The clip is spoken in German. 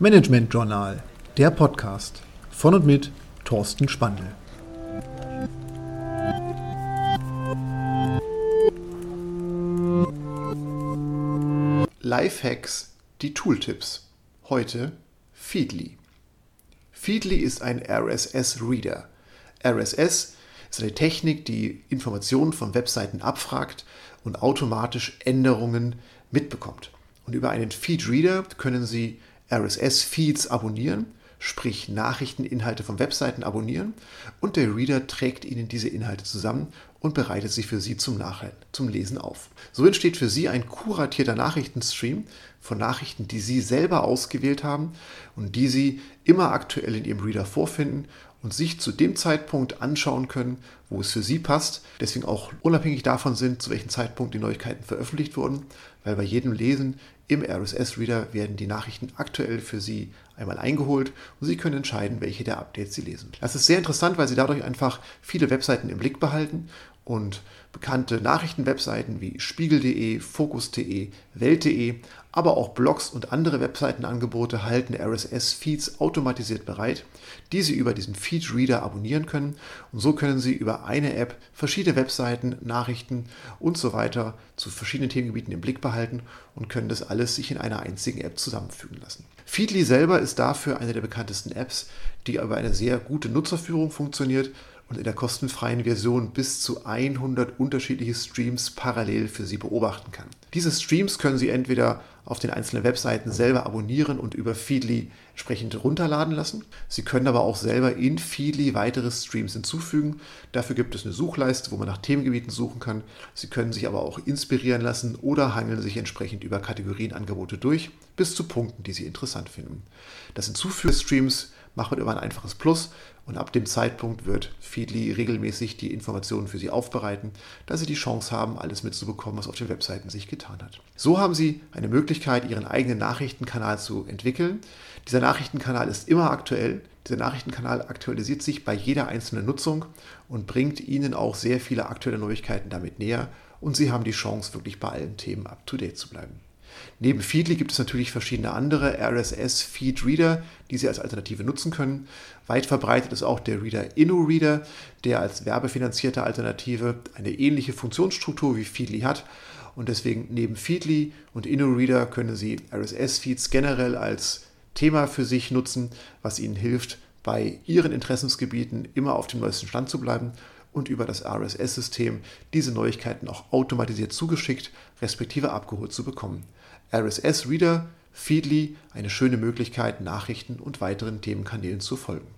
Management Journal, der Podcast von und mit Thorsten Spandl. Lifehacks, die Tooltips. Heute Feedly. Feedly ist ein RSS-Reader. RSS ist eine Technik, die Informationen von Webseiten abfragt und automatisch Änderungen mitbekommt. Und über einen Feed-Reader können Sie RSS-Feeds abonnieren, sprich Nachrichteninhalte von Webseiten abonnieren und der Reader trägt Ihnen diese Inhalte zusammen und bereitet sie für Sie zum, Nachhinein, zum Lesen auf. So entsteht für Sie ein kuratierter Nachrichtenstream von Nachrichten, die Sie selber ausgewählt haben und die Sie immer aktuell in Ihrem Reader vorfinden und sich zu dem Zeitpunkt anschauen können, wo es für Sie passt. Deswegen auch unabhängig davon sind, zu welchem Zeitpunkt die Neuigkeiten veröffentlicht wurden, weil bei jedem Lesen im RSS-Reader werden die Nachrichten aktuell für Sie einmal eingeholt und Sie können entscheiden, welche der Updates Sie lesen. Das ist sehr interessant, weil Sie dadurch einfach viele Webseiten im Blick behalten und bekannte Nachrichtenwebseiten wie spiegel.de, fokus.de, welt.de, aber auch Blogs und andere Webseitenangebote halten RSS-Feeds automatisiert bereit, die Sie über diesen Feed-Reader abonnieren können. Und so können Sie über eine App verschiedene Webseiten, Nachrichten und so weiter zu verschiedenen Themengebieten im Blick behalten und können das alles sich in einer einzigen App zusammenfügen lassen. Feedly selber ist dafür eine der bekanntesten Apps, die über eine sehr gute Nutzerführung funktioniert und in der kostenfreien Version bis zu 100 unterschiedliche Streams parallel für Sie beobachten kann. Diese Streams können Sie entweder auf den einzelnen Webseiten selber abonnieren und über Feedly entsprechend runterladen lassen. Sie können aber auch selber in Feedly weitere Streams hinzufügen. Dafür gibt es eine Suchleiste, wo man nach Themengebieten suchen kann. Sie können sich aber auch inspirieren lassen oder hangeln sich entsprechend über Kategorienangebote durch, bis zu Punkten, die Sie interessant finden. Das Hinzufügen Streams macht man über ein einfaches Plus und ab dem Zeitpunkt wird Feedly regelmäßig die Informationen für Sie aufbereiten, dass Sie die Chance haben, alles mitzubekommen, was auf den Webseiten sich getan hat. So haben Sie eine Möglichkeit, Ihren eigenen Nachrichtenkanal zu entwickeln. Dieser Nachrichtenkanal ist immer aktuell. Dieser Nachrichtenkanal aktualisiert sich bei jeder einzelnen Nutzung und bringt Ihnen auch sehr viele aktuelle Neuigkeiten damit näher und Sie haben die Chance, wirklich bei allen Themen up-to-date zu bleiben. Neben Feedly gibt es natürlich verschiedene andere RSS-Feed-Reader, die Sie als Alternative nutzen können. Weit verbreitet ist auch der Reader InnoReader, der als werbefinanzierte Alternative eine ähnliche Funktionsstruktur wie Feedly hat. Und deswegen neben Feedly und InnoReader können Sie RSS-Feeds generell als Thema für sich nutzen, was Ihnen hilft, bei Ihren Interessensgebieten immer auf dem neuesten Stand zu bleiben und über das RSS-System diese Neuigkeiten auch automatisiert zugeschickt, respektive abgeholt zu bekommen. RSS Reader, Feedly, eine schöne Möglichkeit, Nachrichten und weiteren Themenkanälen zu folgen.